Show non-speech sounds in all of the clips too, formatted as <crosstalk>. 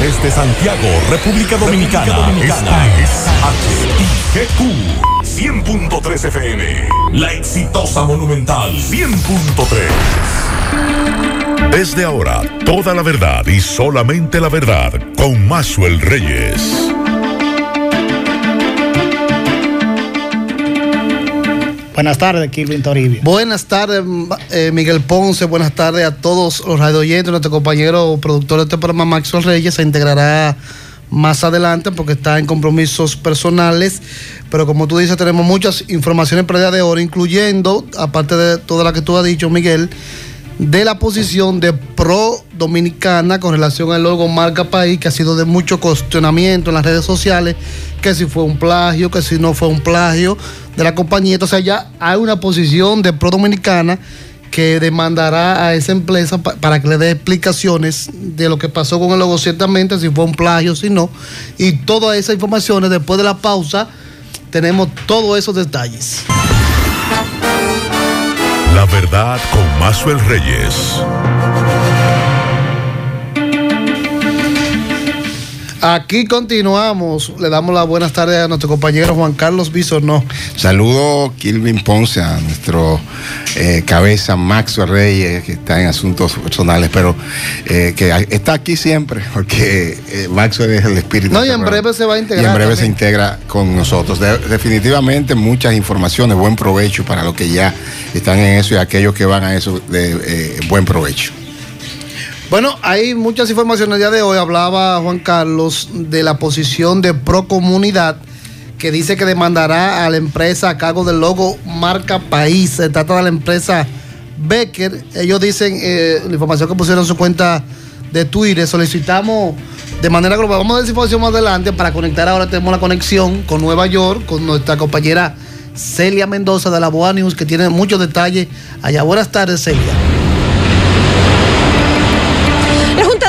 Desde Santiago, República Dominicana. Dominicana. Esta es HIGQ 100.3 FM. La exitosa Monumental 100.3. Desde ahora, toda la verdad y solamente la verdad con Maxwell Reyes. Buenas tardes, Kilvin Toribio. Buenas tardes, eh, Miguel Ponce. Buenas tardes a todos los radioyentes. Nuestro compañero productor de este programa, Maxwell Reyes, se integrará más adelante porque está en compromisos personales. Pero como tú dices, tenemos muchas informaciones para el día de hoy, incluyendo, aparte de toda la que tú has dicho, Miguel, de la posición de pro dominicana con relación al logo marca país, que ha sido de mucho cuestionamiento en las redes sociales, que si fue un plagio, que si no fue un plagio de la compañía. Entonces ya hay una posición de pro dominicana que demandará a esa empresa para que le dé explicaciones de lo que pasó con el logo, ciertamente, si fue un plagio, si no. Y todas esas informaciones, después de la pausa, tenemos todos esos detalles. La verdad con Mazuel Reyes. Aquí continuamos. Le damos las buenas tardes a nuestro compañero Juan Carlos Bisonó. Saludo Kilvin Ponce, a nuestro eh, cabeza Maxwell Reyes, que está en asuntos personales, pero eh, que está aquí siempre, porque eh, Maxwell es el espíritu. No, y en breve se va a integrar. Y en breve se integra con nosotros. definitivamente muchas informaciones, buen provecho para los que ya están en eso y aquellos que van a eso de buen provecho. Bueno, hay muchas informaciones el día de hoy. Hablaba Juan Carlos de la posición de Procomunidad que dice que demandará a la empresa a cargo del logo marca país. Se trata de la empresa Becker. Ellos dicen, eh, la información que pusieron en su cuenta de Twitter, solicitamos de manera global. Vamos a ver información más adelante para conectar. Ahora tenemos la conexión con Nueva York, con nuestra compañera Celia Mendoza de la Boa News, que tiene muchos detalles allá. Buenas tardes, Celia.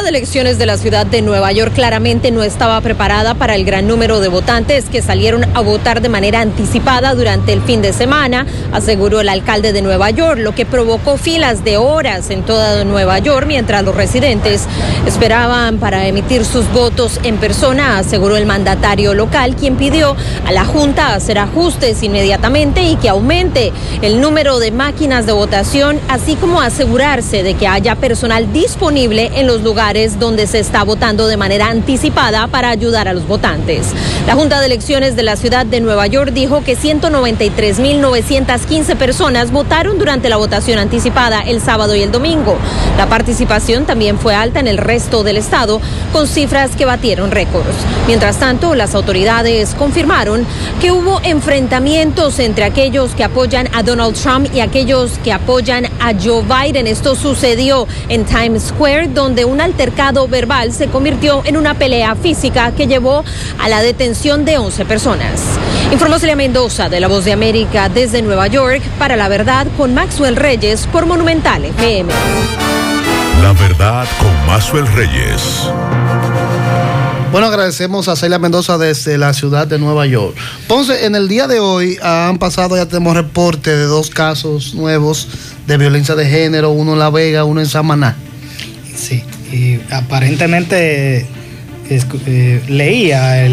Elecciones de la ciudad de Nueva York claramente no estaba preparada para el gran número de votantes que salieron a votar de manera anticipada durante el fin de semana, aseguró el alcalde de Nueva York, lo que provocó filas de horas en toda Nueva York mientras los residentes esperaban para emitir sus votos en persona, aseguró el mandatario local, quien pidió a la Junta hacer ajustes inmediatamente y que aumente el número de máquinas de votación, así como asegurarse de que haya personal disponible en los lugares donde se está votando de manera anticipada para ayudar a los votantes. La Junta de Elecciones de la ciudad de Nueva York dijo que 193.915 personas votaron durante la votación anticipada el sábado y el domingo. La participación también fue alta en el resto del estado, con cifras que batieron récords. Mientras tanto, las autoridades confirmaron que hubo enfrentamientos entre aquellos que apoyan a Donald Trump y aquellos que apoyan a Joe Biden. Esto sucedió en Times Square, donde un alter mercado verbal se convirtió en una pelea física que llevó a la detención de 11 personas. Informó Celia Mendoza de La Voz de América desde Nueva York para La Verdad con Maxwell Reyes por Monumental FM. La Verdad con Maxwell Reyes. Bueno, agradecemos a Celia Mendoza desde la ciudad de Nueva York. Entonces, en el día de hoy han pasado, ya tenemos reporte de dos casos nuevos de violencia de género, uno en La Vega, uno en Samaná. Sí y aparentemente eh, leía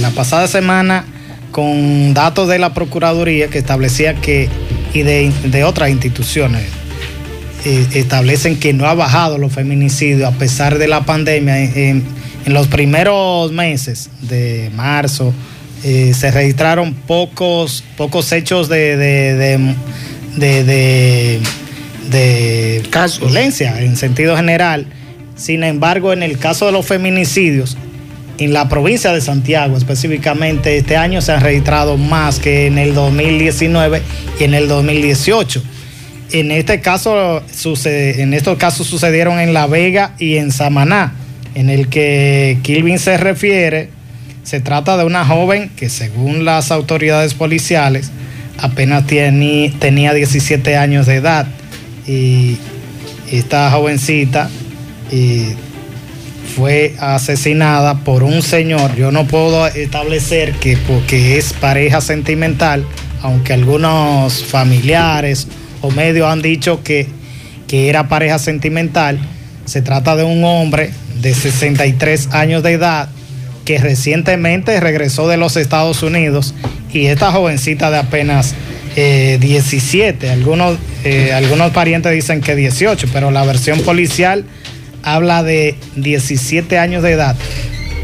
la pasada semana con datos de la Procuraduría que establecía que, y de, otras instituciones, eh, establecen que no ha bajado los feminicidios a pesar de la pandemia. En, los primeros meses de marzo eh, se registraron pocos, pocos hechos de, de, de, de violencia en sentido general sin embargo, en el caso de los feminicidios, en la provincia de Santiago específicamente, este año se han registrado más que en el 2019 y en el 2018. En este caso, en estos casos sucedieron en La Vega y en Samaná, en el que Kilvin se refiere. Se trata de una joven que según las autoridades policiales apenas tenía 17 años de edad y esta jovencita y fue asesinada por un señor. Yo no puedo establecer que porque es pareja sentimental, aunque algunos familiares o medios han dicho que, que era pareja sentimental. Se trata de un hombre de 63 años de edad que recientemente regresó de los Estados Unidos y esta jovencita de apenas 17, algunos, algunos parientes dicen que 18, pero la versión policial habla de 17 años de edad.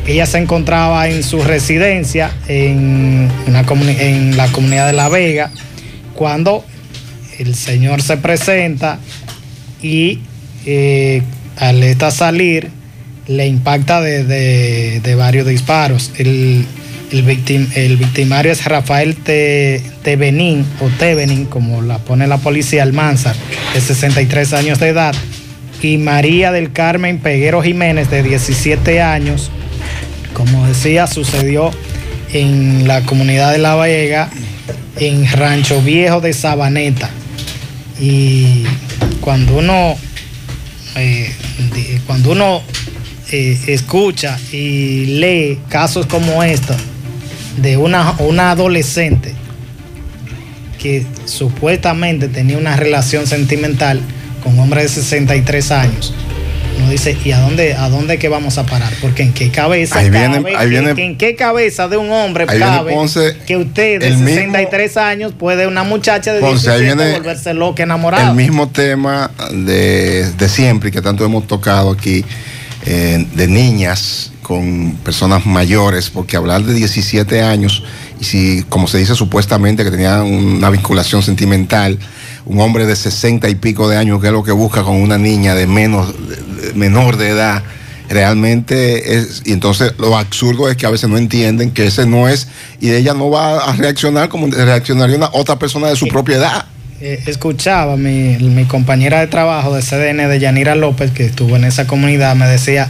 Ella se encontraba en su residencia en, en la comunidad de La Vega cuando el señor se presenta y eh, al esta salir le impacta de, varios disparos. El, el, victimario es Rafael Tebenín o Tebenin, como la pone la policía Almanzar, de 63 años de edad, y María del Carmen Peguero Jiménez, de 17 años. Como decía, sucedió en la comunidad de La Vega, en Rancho Viejo de Sabaneta. Y cuando uno, eh, cuando uno eh, escucha y lee casos como estos de una, una adolescente que supuestamente tenía una relación sentimental con un hombre de 63 años, uno dice, ¿y a dónde, a dónde que vamos a parar? Porque en qué cabeza en qué cabeza de un hombre cabe que usted de 63 años puede una muchacha de 17 volverse loca enamorada. El mismo tema de, siempre que tanto hemos tocado aquí, eh, de niñas con personas mayores, porque hablar de 17 años, y si, como se dice supuestamente, que tenían una vinculación sentimental, un hombre de 60 y pico de años, que es lo que busca con una niña de menos, menor de edad, realmente es, y entonces lo absurdo es que a veces no entienden que ese no es, y ella no va a reaccionar como reaccionaría una otra persona de su propia edad. Eh, escuchaba mi, mi compañera de trabajo de CDN de Yanira López, que estuvo en esa comunidad, me decía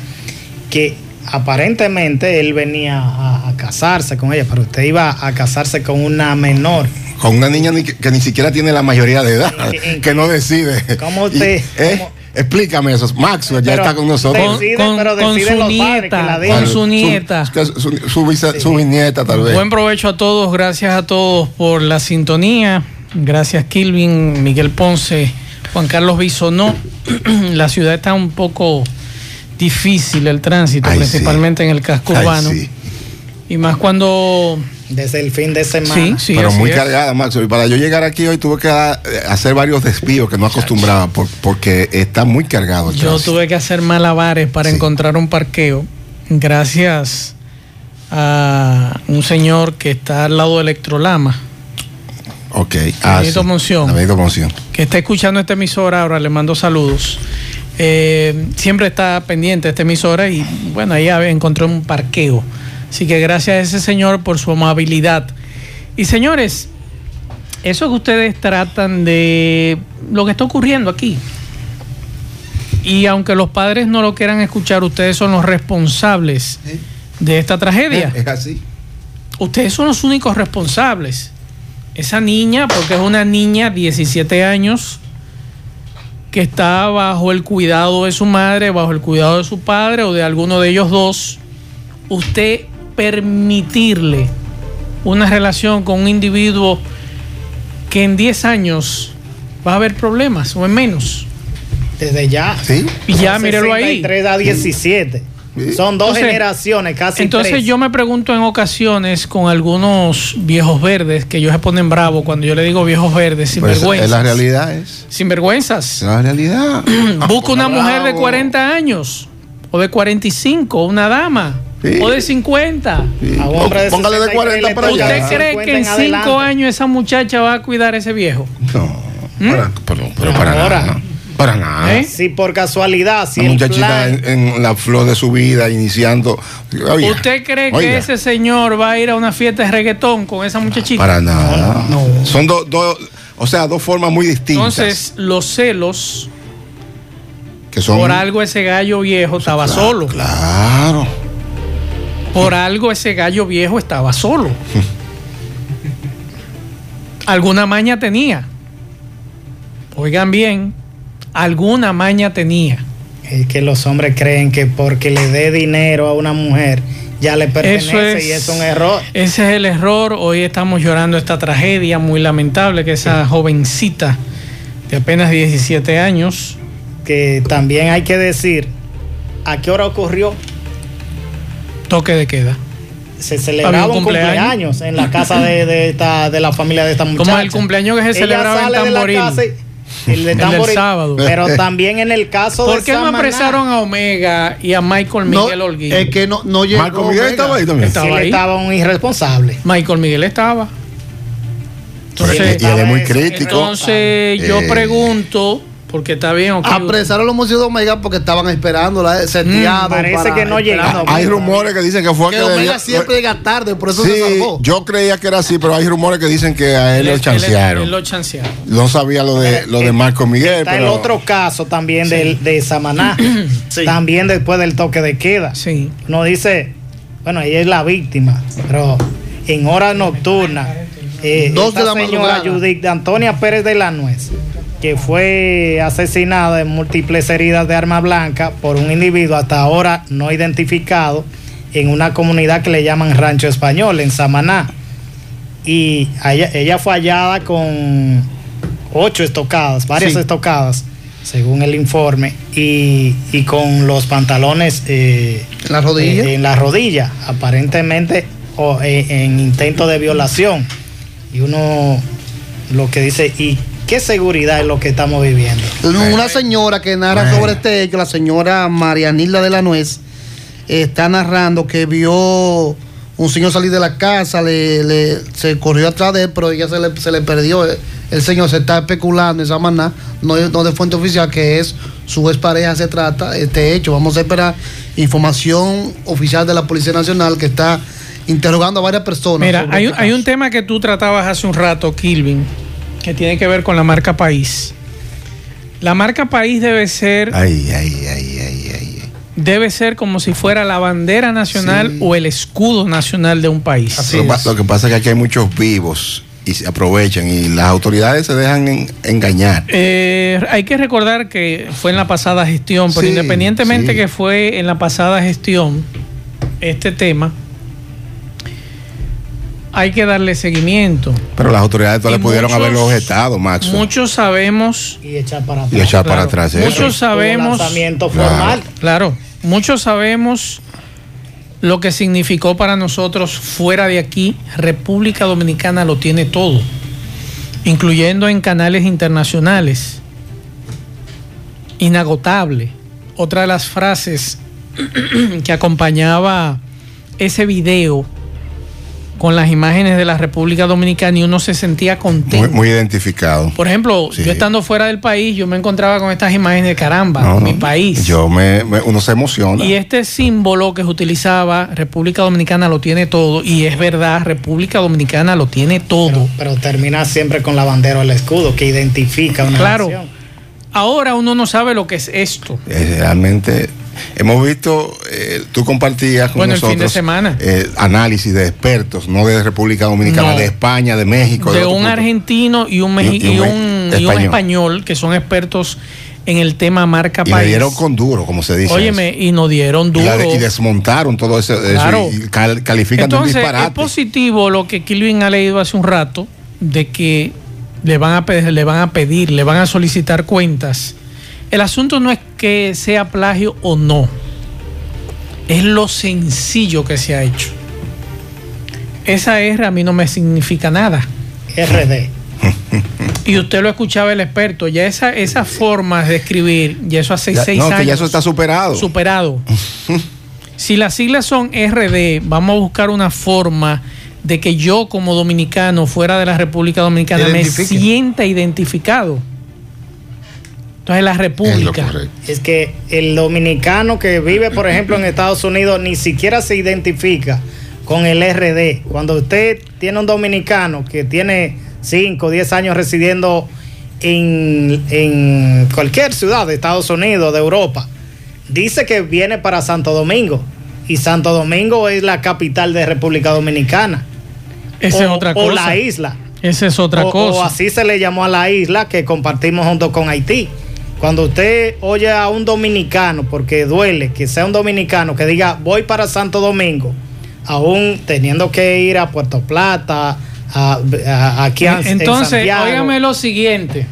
que aparentemente él venía a, casarse con ella, pero usted iba a casarse con una menor. Con una niña que, ni siquiera tiene la mayoría de edad, que no decide. ¿Cómo usted? ¿eh? Explícame eso. Maxwell ya está con nosotros. con, pero su nieta, con su nieta. Su, nieta, tal vez. Buen provecho a todos. Gracias a todos por la sintonía. Gracias, Kilvin, Miguel Ponce, Juan Carlos Bisonó. <clears throat> la ciudad está un poco difícil el tránsito, principalmente en el casco urbano. Y más cuando desde el fin de semana. Sí, Pero muy cargada, Max. Y para yo llegar aquí hoy tuve que hacer varios despidos que no acostumbraba porque está muy cargado. yo tuve que hacer malabares para encontrar un parqueo. Gracias a un señor que está al lado de Electrolama. Ok. Ah, Monción, Que está escuchando esta emisora ahora, le mando saludos. Eh, siempre está pendiente esta emisora y bueno, ahí encontré un parqueo Así que gracias a ese señor por su amabilidad. Y señores, eso que ustedes tratan de lo que está ocurriendo aquí. Y aunque los padres no lo quieran escuchar, ustedes son los responsables de esta tragedia. Es así. Ustedes son los únicos responsables. Esa niña, porque es una niña, 17 años, que está bajo el cuidado de su madre, bajo el cuidado de su padre o de alguno de ellos dos, usted permitirle una relación con un individuo que en 10 años va a haber problemas o en menos. Desde ya. Sí. Y ya, mírelo ahí. 3 a 17. Son dos generaciones, casi. Entonces yo me pregunto en ocasiones con algunos viejos verdes que ellos se ponen bravos cuando yo le digo viejos verdes, sin pues vergüenza. La realidad es. Sin vergüenzas. La realidad. <clears throat> Busca una mujer de 40 años o de 45, una dama o de 50. Póngale de 40 para allá. ¿Usted cree que en 5 años esa muchacha va a cuidar a ese viejo? No, ¿Mm? pero, para nada. Para nada. ¿Eh? Si por casualidad, si Una muchachita en, la flor de su vida, iniciando. ¿Usted cree que ese señor va a ir a una fiesta de reggaetón con esa muchachita? Para nada. Son dos, o sea, dos formas muy distintas. Entonces, los celos. Que son, por algo ese gallo viejo estaba solo. Claro. Por algo ese gallo viejo estaba solo. <laughs> alguna maña tenía. Oigan bien, alguna maña tenía. Es que los hombres creen que porque le dé dinero a una mujer ya le pertenece y es un error. Ese es el error. Hoy estamos llorando esta tragedia muy lamentable que esa jovencita de apenas 17 años. Que también hay que decir ¿a qué hora ocurrió? Toque de queda. Se celebraba un cumpleaños? en la casa de, de, esta, de la familia de esta muchacha. Como el cumpleaños que se celebraba en Tamboril. El <laughs> de Tamboril, sábado. Pero también en el caso ¿Por de. ¿Por qué no apresaron a Omega y a Michael Miguel no? Es que no, no llegó. Michael Miguel estaba ahí también. Estaba, ahí. estaba un irresponsable. Michael Miguel estaba. Entonces, y él es muy crítico. Entonces, yo eh, pregunto porque está bien. Okay. Apresaron los músicos de Omega porque estaban esperando la seteado. Mm, parece que no llegaron. Hay rumores que dicen que fue que, que Omega siempre llega tarde, por eso se salvó. Yo creía que era así, pero hay rumores que dicen que a él, lo chancearon. Él, lo chancearon. No sabía lo de, lo de Marco Miguel. Está el otro caso también sí. de, Samaná. <clears throat> sí. También después del toque de queda. Sí. No dice, bueno, ella es la víctima, pero en horas nocturnas. Eh, Dos de la señora Judith de Antonia Pérez de la Nuez que fue asesinada en múltiples heridas de arma blanca por un individuo hasta ahora no identificado en una comunidad que le llaman Rancho Español, en Samaná. Y ella, fue hallada con ocho estocadas, varias estocadas, según el informe, y, con los pantalones eh, ¿En la rodilla? Eh, en la rodilla, aparentemente eh, en intento de violación. Y uno lo que dice, ¿y qué seguridad es lo que estamos viviendo. Una señora que narra sobre este hecho, la señora Marianilda de la Nuez, está narrando que vio un señor salir de la casa, le, se corrió atrás de él, pero ella se le, se le perdió. El señor se está especulando esa manera, no, no de fuente oficial, que es su pareja se trata este hecho. Vamos a esperar información oficial de la Policía Nacional que está interrogando a varias personas. Mira, hay, este hay un tema que tú tratabas hace un rato, Kilvin, que tiene que ver con la marca país. La marca país debe ser. Ay, ay, ay, ay, ay. Debe ser como si fuera la bandera nacional o el escudo nacional de un país. Así lo, lo, que pasa es que aquí hay muchos vivos y se aprovechan y las autoridades se dejan engañar. Eh, hay que recordar que fue en la pasada gestión, pero independientemente que fue en la pasada gestión este tema, hay que darle seguimiento. Pero las autoridades todavía pudieron haberlo objetado, Max. Muchos sabemos. Y echar para atrás. Y echar para atrás. Muchos sabemos. lanzamiento formal. Claro. Muchos sabemos lo que significó para nosotros fuera de aquí. República Dominicana lo tiene todo, incluyendo en canales internacionales. Inagotable. Otra de las frases <clears throat> que acompañaba ese video con las imágenes de la República Dominicana y uno se sentía contento. Muy, identificado. Por ejemplo, yo estando fuera del país, yo me encontraba con estas imágenes de caramba, mi país. Yo me, uno se emociona. Y este símbolo que se utilizaba, República Dominicana lo tiene todo, y es verdad, República Dominicana lo tiene todo. Pero, termina siempre con la bandera o el escudo que identifica una claro. Ahora uno no sabe lo que es esto. realmente Hemos visto, eh, tú compartías con nosotros eh, análisis de expertos, no de República Dominicana, de España, de México. De, un argentino y un, y, un, español. que son expertos en el tema marca país. Y dieron con duro, como se dice. Óyeme, y nos dieron duro. Y, desmontaron todo eso, y califican Entonces, de disparate. Es positivo lo que Kilvin ha leído hace un rato, de que le van a pedir, le van a pedir, le van a solicitar cuentas el asunto no es que sea plagio o no, es lo sencillo que se ha hecho. Esa R a mí no me significa nada. RD. <laughs> Y usted lo escuchaba el experto, ya esa, esa forma de escribir, ya eso hace seis años. No, que ya eso está superado. Superado. <laughs> si las siglas son RD, vamos a buscar una forma de que yo como dominicano fuera de la República Dominicana me sienta identificado. Entonces la República. Es, que el dominicano que vive, por ejemplo, en Estados Unidos ni siquiera se identifica con el RD. Cuando usted tiene un dominicano que tiene 5 o 10 años residiendo en, en cualquier ciudad de Estados Unidos, de Europa, dice que viene para Santo Domingo. Y Santo Domingo es la capital de República Dominicana. Esa es otra cosa. O la isla. Esa es otra cosa. O así se le llamó a la isla que compartimos junto con Haití. Cuando usted oye a un dominicano, porque duele que sea un dominicano que diga voy para Santo Domingo, aún teniendo que ir a Puerto Plata, a, aquí a Entonces, óigame lo siguiente,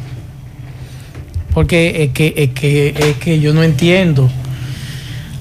porque es que, es que, es que yo no entiendo.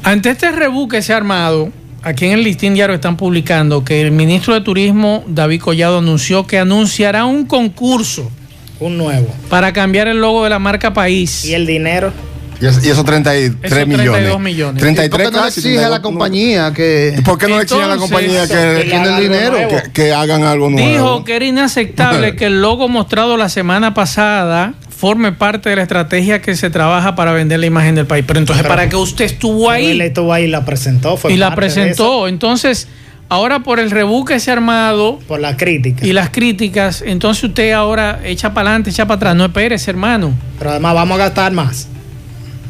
Ante este rebú que se ha armado, aquí en el listín diario están publicando que el ministro de Turismo, David Collado, anunció que anunciará un concurso. Un nuevo. Para cambiar el logo de la marca País. ¿Y el dinero? Y, esos 33 millones. millones. 33 ¿Por qué no le exige a la compañía que... ¿Por qué no le exige a la compañía que, que el dinero? Que, que hagan algo nuevo. Dijo que era inaceptable <laughs> que el logo mostrado la semana pasada forme parte de la estrategia que se trabaja para vender la imagen del país. Pero entonces, Pero- ¿para qué usted estuvo ahí? Él estuvo ahí y la presentó. Fue y la presentó. Entonces, ahora por el rebú que se ha armado Por la crítica. y las críticas, entonces usted ahora echa para adelante, echa para atrás. No esperes, hermano. Pero además vamos a gastar más.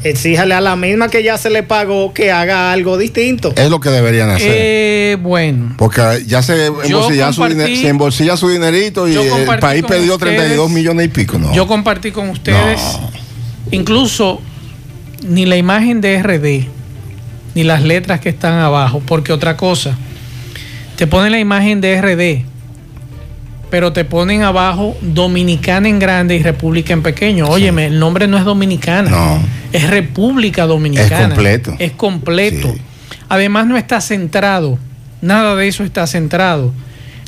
Exíjale a la misma que ya se le pagó que haga algo distinto. Es lo que deberían hacer. Eh, bueno. Porque ya se embolsilla, su, diner- se embolsilla su dinerito y el país perdió ustedes- 32 millones y pico. No. Yo compartí con ustedes No. incluso ni la imagen de RD, ni las letras que están abajo, porque otra cosa, te ponen la imagen de RD, pero te ponen abajo Dominicana en grande y República en pequeño. Óyeme, el nombre no es Dominicana, No. es República Dominicana. Es completo. Es completo. Sí. Además no está centrado, nada de eso está centrado.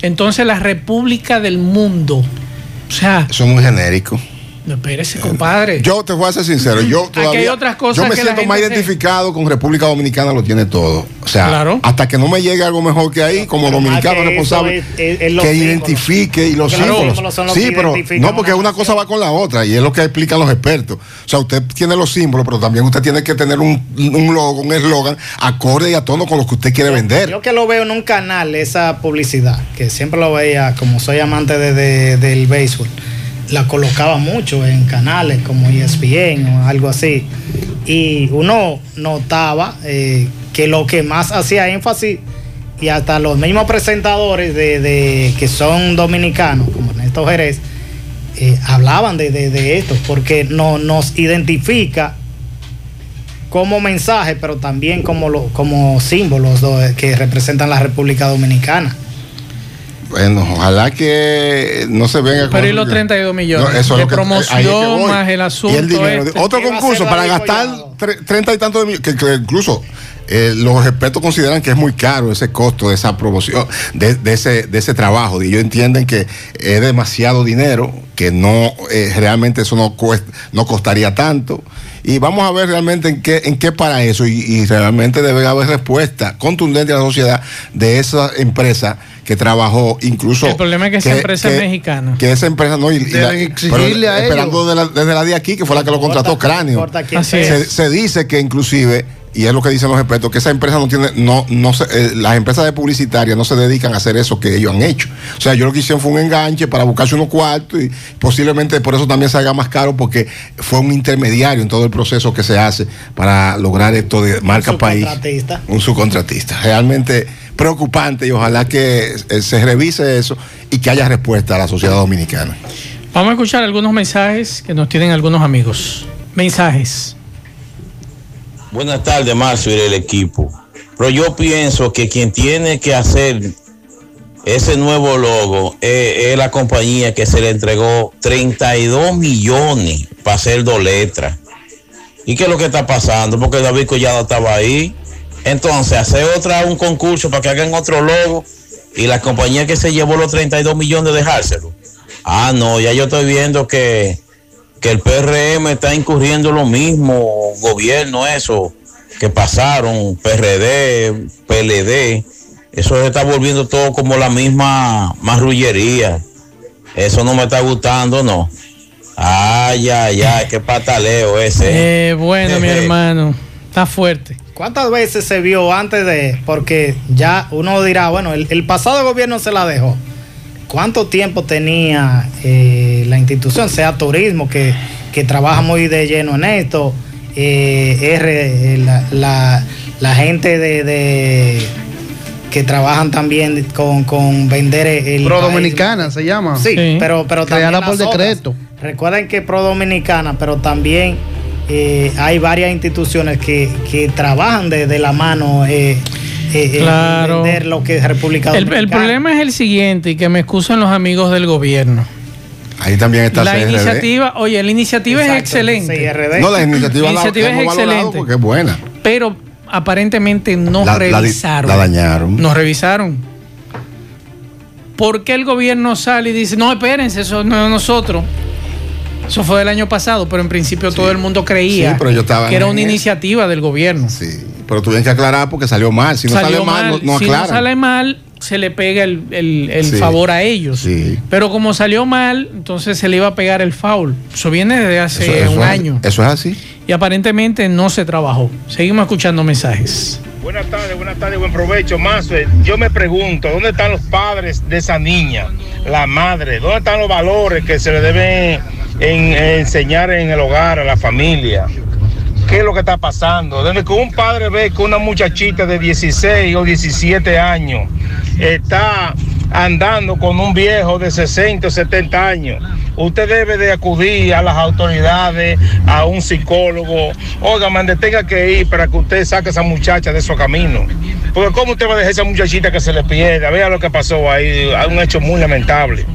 Entonces la República del Mundo, o sea, Eso es muy genérico. No, espérese, compadre. Yo te voy a ser sincero, yo Aquí hay todavía otras cosas yo me que siento más se- identificado con República Dominicana, lo tiene todo. O sea, Claro. hasta que no me llegue algo mejor que ahí, como Pero dominicano que responsable, es- es- es los que símbolos. identifique y los símbolos. símbolos son los sí, que pero no, porque una una cosa va con la otra y es lo que explican los expertos. O sea, usted tiene los símbolos, pero también usted tiene que tener un, un logo, un eslogan acorde y a tono con lo que usted quiere vender. Yo que lo veo en un canal, esa publicidad, que siempre lo veía, como soy amante de, de- del béisbol, la colocaba mucho en canales como ESPN o algo así. Y uno notaba eh, que lo que más hacía énfasis, y hasta los mismos presentadores de, que son dominicanos, como Ernesto Jerez, eh, hablaban de, esto, porque no, nos identifica como mensaje, pero también como, como símbolos do- que representan la República Dominicana. Bueno, ojalá que no se venga Pero y los 32 millones eso es de lo que- promoción ahí es que voy. más el asunto Y el dinero. este. Otro ¿Qué va a concurso para gastar Collado? tre- 30 y tantos de millones, que, que incluso eh, los expertos consideran que es muy caro ese costo de esa promoción, de, de ese, de ese trabajo. Y ellos entienden que es demasiado dinero, que no eh, realmente eso no, cuesta, no costaría tanto. Y vamos a ver realmente en qué, en qué para eso. Y, y realmente debe haber respuesta contundente a la sociedad de esa empresa que trabajó incluso. El problema es que esa empresa es mexicana. Que esa empresa no. Y, y la- exigirle a esperando de la- desde la de aquí, que fue la que lo contrató Cráneo. importa quién Así sea. es. Se, se dice que inclusive, y es lo que dicen los expertos, que esa empresa no tiene, no, no se- eh, las empresas de publicitaria no se dedican a hacer eso que ellos han hecho. O sea, yo lo que hicieron fue un enganche para buscarse unos cuartos y posiblemente por eso también salga más caro porque fue un intermediario en todo el proceso que se hace para lograr esto de marca país. subcontratista. Un subcontratista. Realmente preocupante y ojalá que eh, se revise eso y que haya respuesta a la sociedad dominicana. Vamos a escuchar algunos mensajes que nos tienen algunos amigos. Mensajes. Buenas tardes, Marcio y el equipo. Pero yo pienso que quien tiene que hacer ese nuevo logo es, la compañía que se le entregó 32 millones para hacer dos letras. ¿Y qué es lo que está pasando? Porque David Collado estaba ahí. Entonces, hacer otra, un concurso para que hagan otro logo y la compañía que se llevó los 32 millones dejárselo. Ah, no, ya yo estoy viendo que que el PRM está incurriendo en lo mismo, gobierno, eso, que pasaron, PRD, PLD, eso se está volviendo todo como la misma marrullería. Eso no me está gustando, no. Ay, ay, ay, qué pataleo ese. Eh, bueno, mi <laughs> hermano, está fuerte. ¿Cuántas veces se vio antes de.? Porque ya uno dirá, bueno, el, el pasado gobierno se la dejó. ¿Cuánto tiempo tenía eh, la institución, sea turismo, que, que trabaja muy de lleno en esto? eh, R, eh, la, la- la gente de, de- que trabajan también con, con vender el. Pro. Dominicana se llama. Sí, Sí. pero, pero Creada también por las otras. decreto. Recuerden que Pro Dominicana, pero también eh, hay varias instituciones que, que trabajan de, de la mano eh, eh, eh, Claro. vender lo que es República El, Dominicana. el problema es el siguiente, y que me excusen los amigos del gobierno. Ahí también está La CRD. iniciativa, oye, la iniciativa es excelente. CRD. No, la iniciativa, La iniciativa la es excelente. porque es buena. Pero aparentemente no revisaron. La, dañaron. No revisaron. ¿Por qué el gobierno sale y dice, no, espérense, eso no es nosotros? Eso fue del año pasado, pero en principio todo el mundo creía que era una iniciativa del gobierno. Sí, pero tuvieron que aclarar porque salió mal. Si no sale mal, no, Si no sale mal, se le pega el, favor a ellos. Pero como salió mal, entonces se le iba a pegar el foul. Eso viene desde hace un año. Eso es así. Y aparentemente no se trabajó. Seguimos escuchando mensajes. Buenas tardes, buenas tardes, buen provecho. Más, yo me pregunto, ¿dónde están los padres de esa niña? La madre, ¿dónde están los valores que se le deben enseñar en el hogar, a la familia? Qué es lo que está pasando. Desde un padre ve que una muchachita de 16 o 17 años está andando con un viejo de 60 o 70 años, usted debe de acudir a las autoridades, a un psicólogo. Oiga, mande, tenga que ir para que usted saque a esa muchacha de su camino. Porque ¿cómo usted va a dejar a esa muchachita que se le pierda? Vea lo que pasó ahí, un hecho muy lamentable.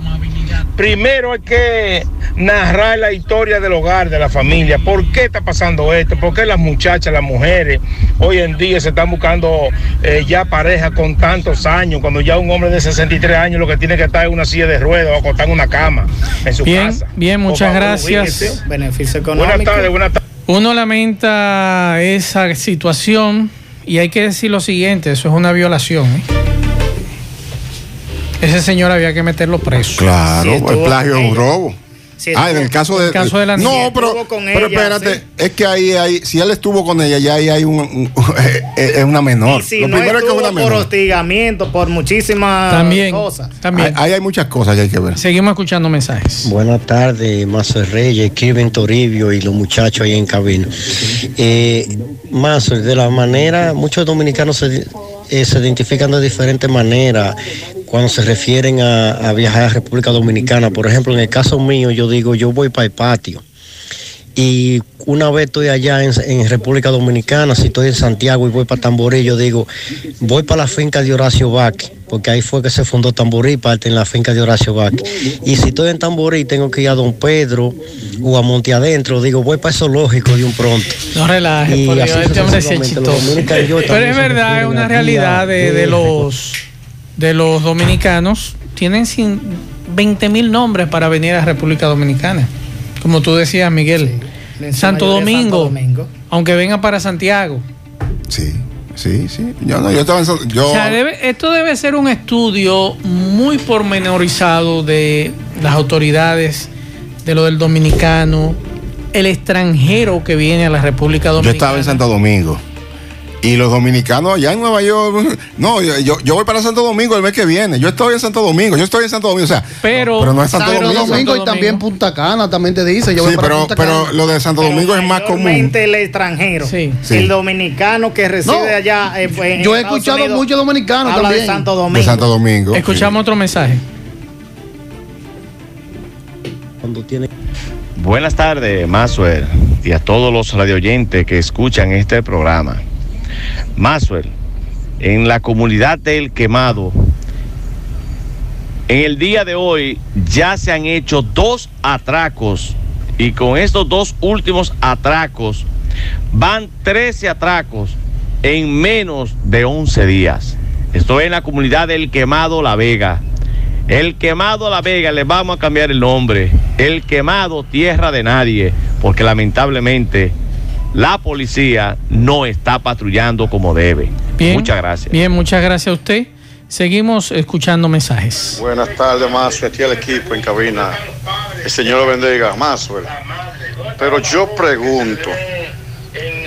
Primero hay que narrar la historia del hogar, de la familia. ¿Por qué está pasando esto? ¿Por qué las muchachas, las mujeres, hoy en día se están buscando eh, ya pareja con tantos años, cuando ya un hombre de 63 años lo que tiene que estar en una silla de ruedas o acostar en una cama en su bien, casa? Bien, muchas gracias. Beneficio económico. Buenas tardes, buenas tardes. Uno lamenta esa situación y hay que decir lo siguiente, eso es una violación. ¿eh? Ese señor había que meterlo preso. Claro, el plagio es un robo. Ah, en el caso de, caso de la No, pero, pero espérate, es que ahí hay, si él estuvo con ella, ya ahí hay un, <laughs> es una menor. Si Lo primero es que es una menor. Por hostigamiento, por muchísimas cosas. También. Ahí hay muchas cosas que hay que ver. Seguimos escuchando mensajes. Buenas tardes, Mazo Reyes, Kirvin Toribio y los muchachos ahí en cabina. Eh, Mazo, de la manera, muchos dominicanos se, eh, se identifican de diferentes maneras cuando se refieren a, viajar a República Dominicana. Por ejemplo, en el caso mío, yo digo, yo voy para el patio. Y una vez estoy allá en, República Dominicana, si estoy en Santiago y voy para Tamborí, yo digo, voy para la finca de Horacio Bach, porque ahí fue que se fundó Tamborí, parte en la finca de Horacio Bach. Y si estoy en Tamborí, tengo que ir a Don Pedro o a Monte Adentro, digo, voy para eso lógico de un pronto. No relajes, porque este hombre se Pero es verdad, es una realidad de los de los dominicanos tienen 20 mil nombres para venir a República Dominicana. Como tú decías, Miguel. Santo, Domingo, aunque venga para Santiago. Sí, sí, sí. Yo, no, yo estaba esto debe ser un estudio muy pormenorizado de las autoridades, de lo del dominicano, el extranjero que viene a la República Dominicana. Yo estaba en Santo Domingo. Y los dominicanos allá en Nueva York, <laughs> no, yo, yo voy para Santo Domingo el mes que viene. Yo estoy en Santo Domingo, yo estoy en Santo Domingo, o sea, pero, pero no es Santo, Domingo. y también Punta Cana también te dice. Yo sí, pero, pero lo de Santo Domingo es más común. el extranjero, sí. el dominicano que reside allá. Eh, en yo he escuchado muchos dominicanos habla también. de Santo Domingo. De Santo Domingo. Escuchamos otro mensaje. Cuando tiene Buenas tardes, Maswell, y a todos los radioyentes que escuchan este programa. Maswell, en la comunidad del quemado, en el día de hoy ya se han hecho dos atracos y con estos dos últimos atracos van 13 atracos en menos de 11 días. Estoy en la comunidad del quemado La Vega. El quemado La Vega, le vamos a cambiar el nombre. El quemado Tierra de Nadie, porque lamentablemente la policía no está patrullando como debe. muchas gracias. Bien, muchas gracias a usted. Seguimos escuchando mensajes. Buenas tardes, más aquí al equipo en cabina. El señor bendiga, más. Pero yo pregunto,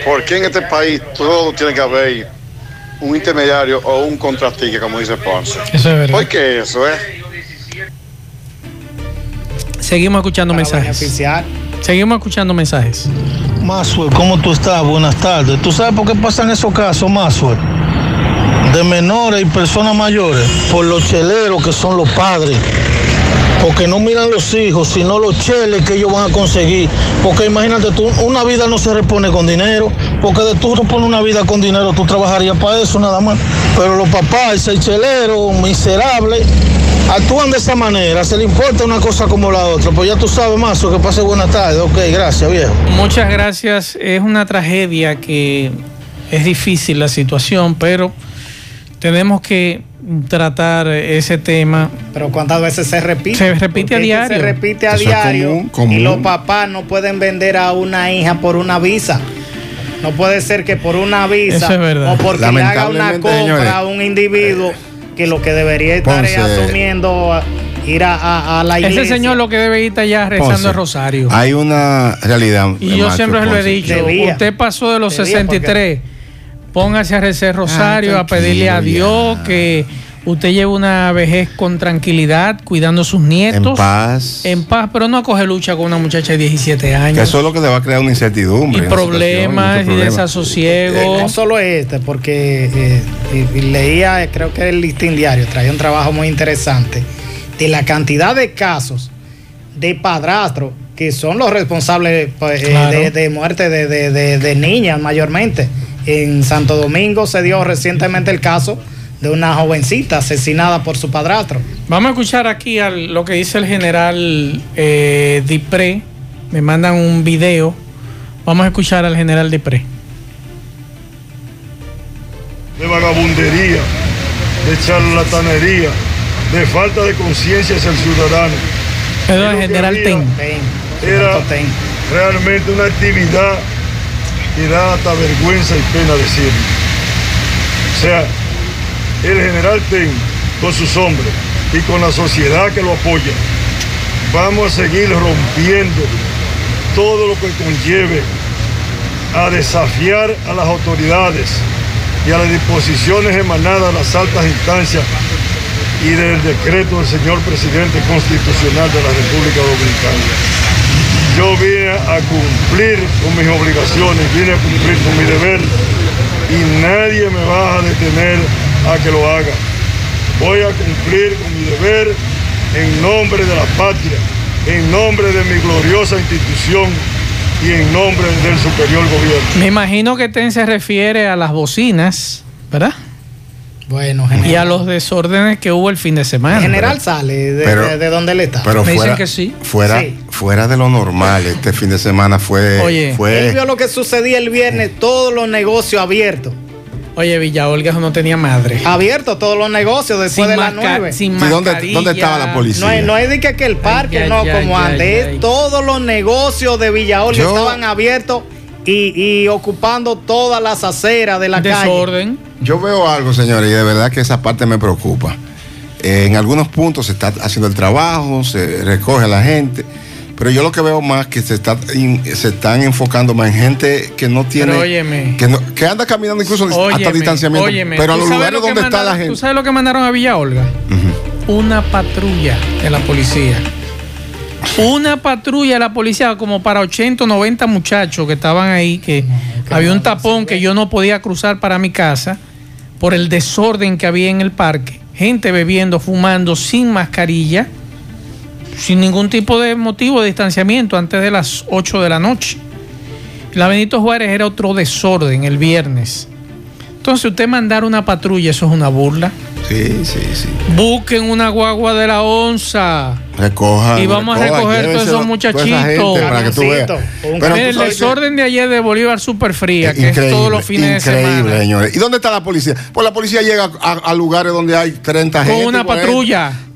¿por qué en este país todo tiene que haber un intermediario o un contratista, como dice Ponce? Eso es verdad. ¿Por qué eso, eh? Seguimos escuchando mensajes. Seguimos escuchando mensajes. Maswell, ¿cómo tú estás? Buenas tardes. ¿Tú sabes por qué pasan esos casos, Maswell? De menores y personas mayores, por los cheleros que son los padres. Porque no miran los hijos, sino los cheles que ellos van a conseguir. Porque imagínate tú, una vida no se repone con dinero. Porque de tú repones una vida con dinero, tú trabajarías para eso nada más. Pero los papás, el chelero, miserable, actúan de esa manera, se le importa una cosa como la otra. Pues ya tú sabes más, que pase buena tarde. Ok, gracias, viejo. Muchas gracias. Es una tragedia que es difícil la situación, pero tenemos que tratar ese tema. Pero ¿cuántas veces se repite? Se repite a diario. Se repite a Eso diario común, común. y los papás no pueden vender a una hija por una visa. No puede ser que por una visa es o porque le haga una compra señores, a un individuo que lo que debería estar es Ponce. asumiendo a- ir a, a- a la iglesia. Ese señor lo que debe ir allá rezando el rosario. Hay una realidad. Y yo Macho siempre lo he dicho, Debía. usted pasó de los Debía, 63, póngase a rezar rosario, Ah, a pedirle a Dios que usted lleve una vejez con tranquilidad, cuidando a sus nietos. En paz. En paz, pero no coge lucha con una muchacha de 17 Que años. eso es lo que le va a crear una incertidumbre. y problemas y desasosiego. No solo este, porque eh, leía, creo que el listín diario traía un trabajo muy interesante de la cantidad de casos de padrastros que son los responsables pues, eh, Claro. de, de muerte de, de- de- de niñas mayormente. En Santo Domingo se dio recientemente el caso de una jovencita asesinada por su padrastro. Vamos a escuchar aquí al- lo que dice el general eh, Dipré. Me mandan un video. Vamos a escuchar al general Dipré. de vagabundería, de charlatanería, de falta de conciencia hacia el ciudadano. Lo que general Ten. Era realmente una actividad que da hasta vergüenza y pena decirlo. O sea, el general Ten, con sus hombres y con la sociedad que lo apoya, vamos a seguir rompiendo todo lo que conlleve a desafiar a las autoridades y a las disposiciones emanadas de las altas instancias y del decreto del señor presidente constitucional de la República Dominicana. Yo vine a cumplir con mis obligaciones, vine a cumplir con mi deber y nadie me va a detener a que lo haga. Voy a cumplir con mi deber en nombre de la patria, en nombre de mi gloriosa institución y en nombre del superior gobierno. Me imagino que Ten se refiere a las bocinas, ¿verdad? Bueno, Y a los desórdenes que hubo el fin de semana. En general sale de, pero- de- de donde él está. Pero Me dicen fuera, que sí. Fuera, Sí. fuera de lo normal, este fin de semana fue. Oye. fue Él vio lo que sucedía el viernes, todos los negocios abiertos. Oye, Villa Olga eso no tenía madre. Abiertos todos los negocios después Sin de las 9. sin ¿Y dónde, dónde estaba la policía? No es, no es de que, que el parque, Ay, no, como antes. Todos los negocios de Villa Olga Yo- estaban abiertos y, y ocupando todas las aceras de la calle. Desorden. Yo veo algo, señores, y de verdad que esa parte me preocupa. Eh, en algunos puntos se está haciendo el trabajo, se recoge a la gente, pero yo lo que veo más que se está in- se están enfocando más en gente que no tiene, Pero óyeme. que, no- que anda caminando incluso hasta distanciamiento, óyeme, pero a ¿tú los sabes lugares lo que donde está la mandaron- gente. ¿Tú sabes lo que mandaron a Villa Olga? Una patrulla de la policía. Una patrulla de la policía como para 80 o 90 muchachos que estaban ahí, que había un tapón que yo no podía cruzar para mi casa por el desorden que había en el parque. Gente bebiendo, fumando, sin mascarilla, sin ningún tipo de motivo de distanciamiento antes de las 8 de la noche. La Benito Juárez era otro desorden el viernes. Entonces, usted mandar una patrulla, eso es una burla. Sí, sí, sí. Busquen una guagua de la onza. Recoja. Y vamos a recoger todos esos muchachitos. para que tú veas. Pero el que- desorden de ayer de Bolívar super fría, que es todos los fines de increíble, semana. señores. ¿Y dónde está la policía? Pues la policía llega a, a lugares donde hay 30 gente. Con una 40. patrulla. Ahí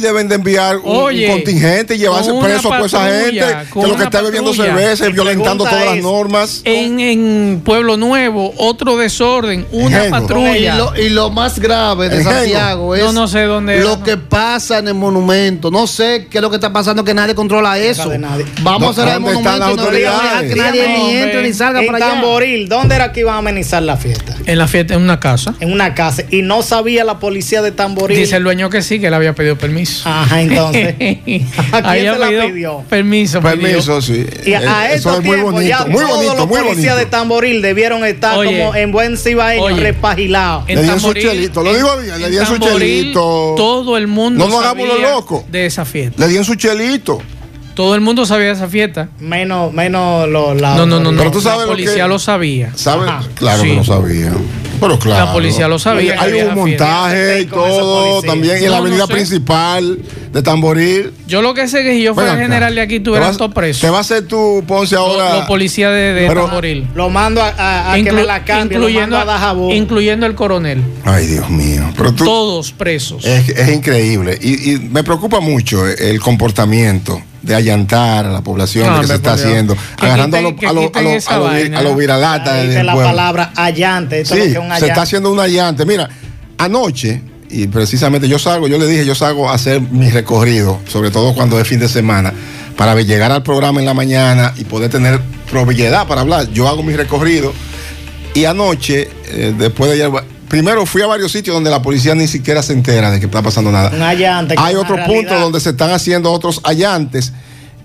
deben de enviar un, Oye, un contingente y llevarse preso a toda esa gente que lo que está bebiendo cerveza y violentando todas las normas. En, en Pueblo Nuevo, otro desorden, una. Y patrulla. lo, y lo más grave de. Santiago es No, no sé dónde lo era. que pasa en el monumento. No sé qué es lo que está pasando, que nadie controla eso. nadie. Vamos a cerrar el ¿Dónde están monumento y no que nadie ni hombre. entre ni salga en para allá. Tamboril, ¿dónde era que iban a amenizar la fiesta? En la fiesta, en una casa. En una casa. Y no sabía la policía de Tamboril. Dice el dueño que sí, que le había pedido permiso. Ajá, entonces. ¿A quién Había se la pidió? Permiso. pidió. Permiso, sí. Y a Eh, Eso estos es muy tiempos bonito, ya muy todos bonito, los muy policías de. Tamboril debieron estar Oye. como en buen cibaeño, repagilados. Le dieron su chelito, lo digo bien, le dieron su chelito. Todo el mundo No nos hagamos los sabía locos. de esa fiesta. Le dieron su chelito. Todo el mundo sabía de esa fiesta. Menos, menos lo, la No, no, no, no. Pero tú sabes la lo policía que- lo sabía. ¿Sabes? Claro Sí. que lo sabía. Pero claro. La policía lo sabía. Hay un montaje y todo también. Y en la avenida principal de Tamboril. Yo lo que sé es que si yo fuera general de aquí, tuvieras todo preso. ¿Qué va a hacer tu Ponce ahora? Los policías de, Tamboril. Lo mando a, que me la cambie, incluyendo, a incluyendo el coronel. Ay, Dios mío. Todos presos. Es, increíble. Y, me preocupa mucho el comportamiento de allantar a la población que se está haciendo, agarrando a los a los viralatas. la palabra allante. Sí, se está haciendo un allante. Mira, anoche, y precisamente yo salgo, yo le dije, yo salgo a hacer mi recorrido, sobre todo cuando es fin de semana, para llegar al programa en la mañana y poder tener propiedad para hablar. Yo hago mi recorrido y anoche, eh, después de ayer, primero fui a varios sitios donde la policía ni siquiera se entera de que está pasando nada. Hay otros puntos donde se están haciendo otros allantes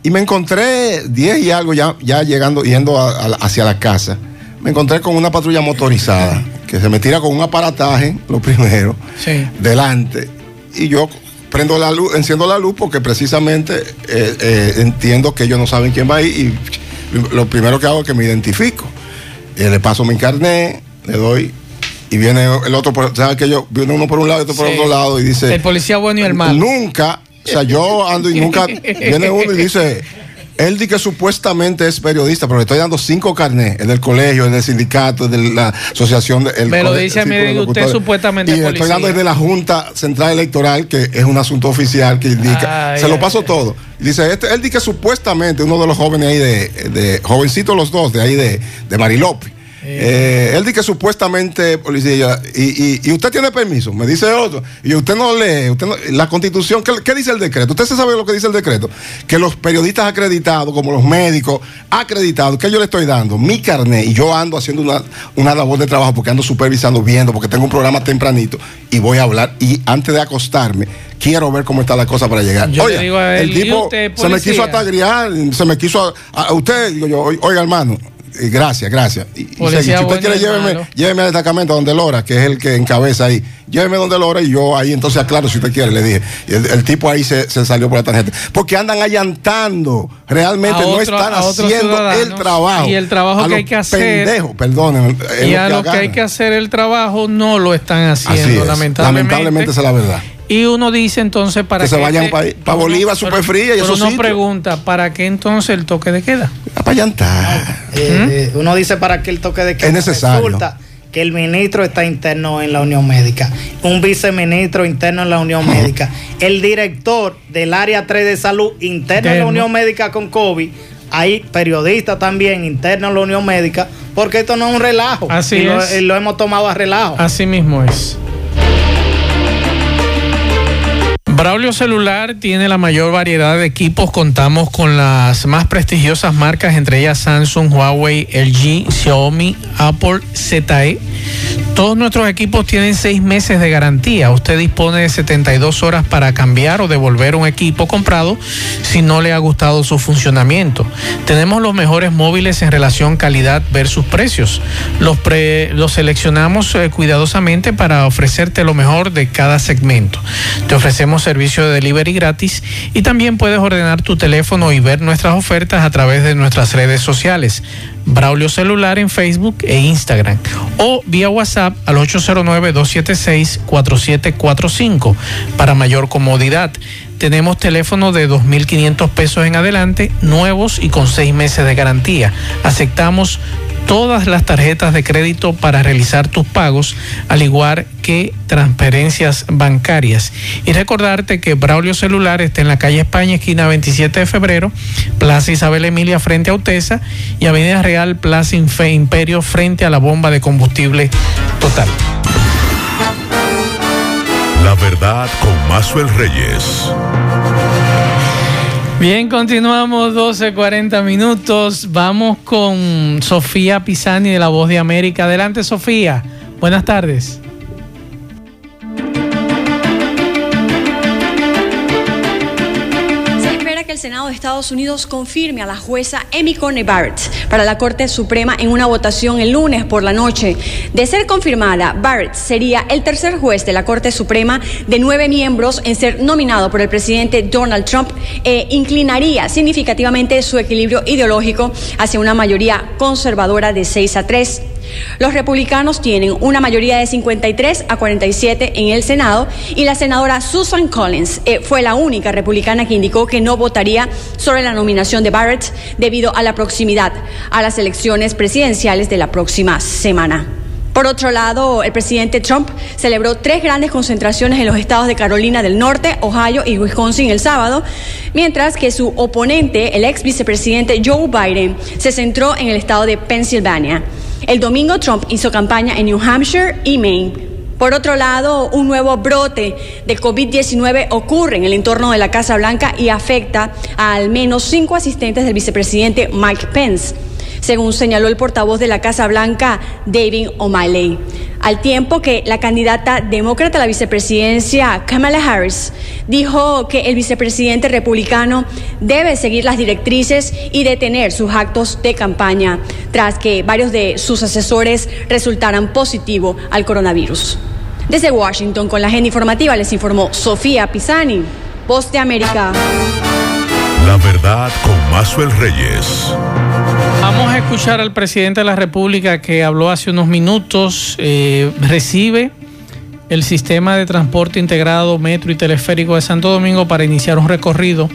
y me encontré 10 y algo ya, ya llegando, yendo hacia la casa. Me encontré con una patrulla motorizada que se me tira con un aparataje, lo primero, delante. Y yo prendo la luz, enciendo la luz porque precisamente eh, eh, entiendo que ellos no saben quién va ahí y lo primero que hago es que me identifico. le paso mi carnet, le doy y viene el otro, ¿sabes que yo? Viene uno por un lado y otro por otro lado y dice... El policía bueno y el malo. Nunca, o sea, yo ando y nunca, <laughs> viene uno y dice, él dice que supuestamente es periodista, pero le estoy dando cinco carnets, el del colegio, el del sindicato, el de la asociación. El Me lo dice a mí, usted supuestamente Y le estoy dando desde la Junta Central Electoral, que es un asunto oficial que indica. se lo paso todo. Dice, este, él dice que supuestamente uno de los jóvenes ahí de, de jovencitos los dos, de ahí de, de Marilopi eh, él dice que supuestamente policía, y, usted tiene permiso, me dice otro, y usted no lee, usted la constitución, ¿qué, dice el decreto? Usted se sabe lo que dice el decreto, que los periodistas acreditados, como los médicos acreditados, que yo le estoy dando mi carnet, y yo ando haciendo una, una labor de trabajo porque ando supervisando, viendo, porque tengo un programa tempranito, y voy a hablar, y antes de acostarme, quiero ver cómo está la cosa para llegar. Oye, el tipo se me quiso atagriar, se me quiso a, usted, digo yo, oiga hermano, gracias, gracias. Y, si usted quiere, lléveme, lléveme al destacamento donde Lora, que es el que encabeza ahí. Lléveme donde Lora y yo ahí entonces aclaro si usted quiere, le dije. Y el, tipo ahí se, salió por la tarjeta. Porque andan allantando. Realmente no están haciendo el trabajo. Y el trabajo que hay que hacer. Pendejo, perdonen. Y a lo que, hay que hacer el trabajo no lo están haciendo, lamentablemente. Lamentablemente esa es la verdad. Y uno dice entonces para que, se vayan para Bolívar súper fría y eso uno pregunta, ¿para qué entonces el toque de queda? Para llantar. Eh, uno dice para qué el toque de queda. Es necesario. Resulta que el ministro está interno en la Unión Médica, un viceministro interno en la Unión Médica, el director del área 3 de salud interno en la Unión Médica con COVID, hay periodistas también internos en la Unión Médica, porque esto no es un relajo. Así es. lo hemos tomado a relajo. Así mismo es. Braulio Celular tiene la mayor variedad de equipos. Contamos con las más prestigiosas marcas, entre ellas Samsung, Huawei, LG, Xiaomi, Apple, ZTE. Todos nuestros equipos tienen seis meses de garantía. Usted dispone de 72 horas para cambiar o devolver un equipo comprado si no le ha gustado su funcionamiento. Tenemos los mejores móviles en relación calidad versus precios. Los, los seleccionamos eh, cuidadosamente para ofrecerte lo mejor de cada segmento. Te ofrecemos servicio de delivery gratis y también puedes ordenar tu teléfono y ver nuestras ofertas a través de nuestras redes sociales. Braulio Celular en Facebook e Instagram o vía WhatsApp al 809-276-4745 para mayor comodidad. Tenemos teléfonos de 2.500 pesos en adelante, nuevos y con seis meses de garantía. Aceptamos todas las tarjetas de crédito para realizar tus pagos, al igual que transferencias bancarias. Y recordarte que Braulio Celular está en la calle España, esquina 27 de febrero, Plaza Isabel Emilia frente a Utesa y Avenida Real, Plaza Infe Imperio frente a la bomba de combustible total. La verdad con Mazuel Reyes. Bien, continuamos 12.40 minutos. Vamos con Sofía Pisani de La Voz de América. Adelante, Sofía. Buenas tardes. El Senado de Estados Unidos confirme a la jueza Amy Coney Barrett para la Corte Suprema en una votación el lunes por la noche. De ser confirmada, Barrett sería el tercer juez de la Corte Suprema de nueve miembros en ser nominado por el presidente Donald Trump e inclinaría significativamente su equilibrio ideológico hacia una mayoría conservadora de 6 a 3. Los republicanos tienen una mayoría de 53 a 47 en el Senado y la senadora Susan Collins eh, fue la única republicana que indicó que no votaría sobre la nominación de Barrett debido a la proximidad a las elecciones presidenciales de la próxima semana. Por otro lado, el presidente Trump celebró tres grandes concentraciones en los estados de Carolina del Norte, Ohio y Wisconsin el sábado, mientras que su oponente, el ex vicepresidente Joe Biden, se centró en el estado de Pensilvania. El domingo Trump hizo campaña en New Hampshire y Maine. Por otro lado, un nuevo brote de COVID-19 ocurre en el entorno de la Casa Blanca y afecta a al menos cinco asistentes del vicepresidente Mike Pence según señaló el portavoz de la Casa Blanca, David O'Malley. Al tiempo que la candidata demócrata a la vicepresidencia, Kamala Harris, dijo que el vicepresidente republicano debe seguir las directrices y detener sus actos de campaña, tras que varios de sus asesores resultaran positivos al coronavirus. Desde Washington, con la agenda informativa, les informó Sofía Pisani, Voz de América. La verdad con Mazuel Reyes. Escuchar al presidente de la República que habló hace unos minutos. Eh, recibe el sistema de transporte integrado metro y teleférico de Santo Domingo para iniciar un recorrido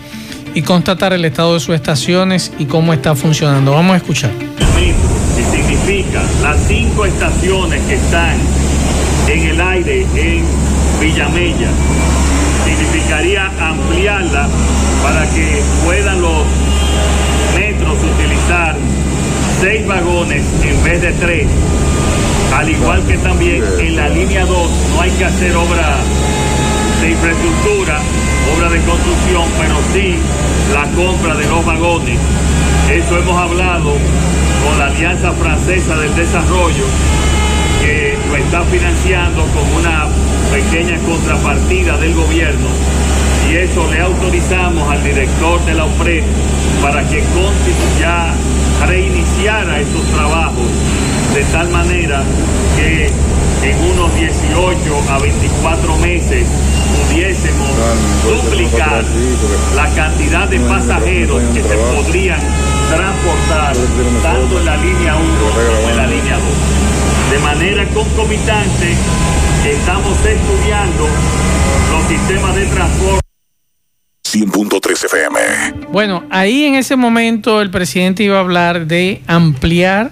y constatar el estado de sus estaciones y cómo está funcionando. Vamos a escuchar. Que significa las cinco estaciones que están en el aire en Villamella. Significaría ampliarla para que puedan los metros utilizar seis vagones en vez de tres. Al igual que también en la línea 2 no hay que hacer obra de infraestructura, obra de construcción, pero sí la compra de los vagones. Eso hemos hablado con la Alianza Francesa del Desarrollo, que lo está financiando con una pequeña contrapartida del gobierno y eso le autorizamos al director de la OPRE para que ya reiniciara esos trabajos de tal manera que en unos 18 a 24 meses pudiésemos duplicar la cantidad de pasajeros que se podrían transportar tanto en la línea 1 como en la línea 2. De manera concomitante, estamos estudiando los sistemas de transporte 100.3 FM. Bueno, ahí en ese momento el presidente iba a hablar de ampliar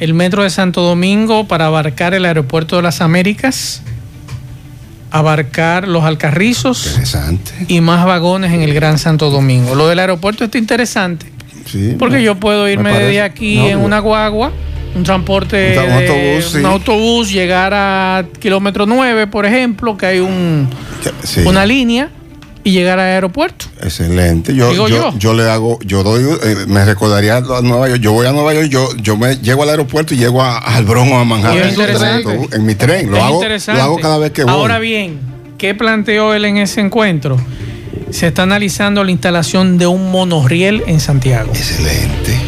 el metro de Santo Domingo para abarcar el aeropuerto de las Américas, abarcar los Alcarrizos y más vagones en el Gran Santo Domingo. Lo del aeropuerto está interesante. porque yo puedo irme desde aquí en una guagua, un transporte, un, autobús, un autobús, llegar a kilómetro 9, por ejemplo, que hay un, una línea y llegar al aeropuerto. Excelente. Yo, yo, le hago, yo doy, eh, me recordaría a Nueva York. Yo voy a Nueva York, yo, yo me llego al aeropuerto y llego a, al Bronx o a Manhattan. En mi tren. Lo hago, lo hago cada vez que voy. Ahora bien, ¿qué planteó él en ese encuentro? Se está analizando la instalación de un monorriel en Santiago. Excelente.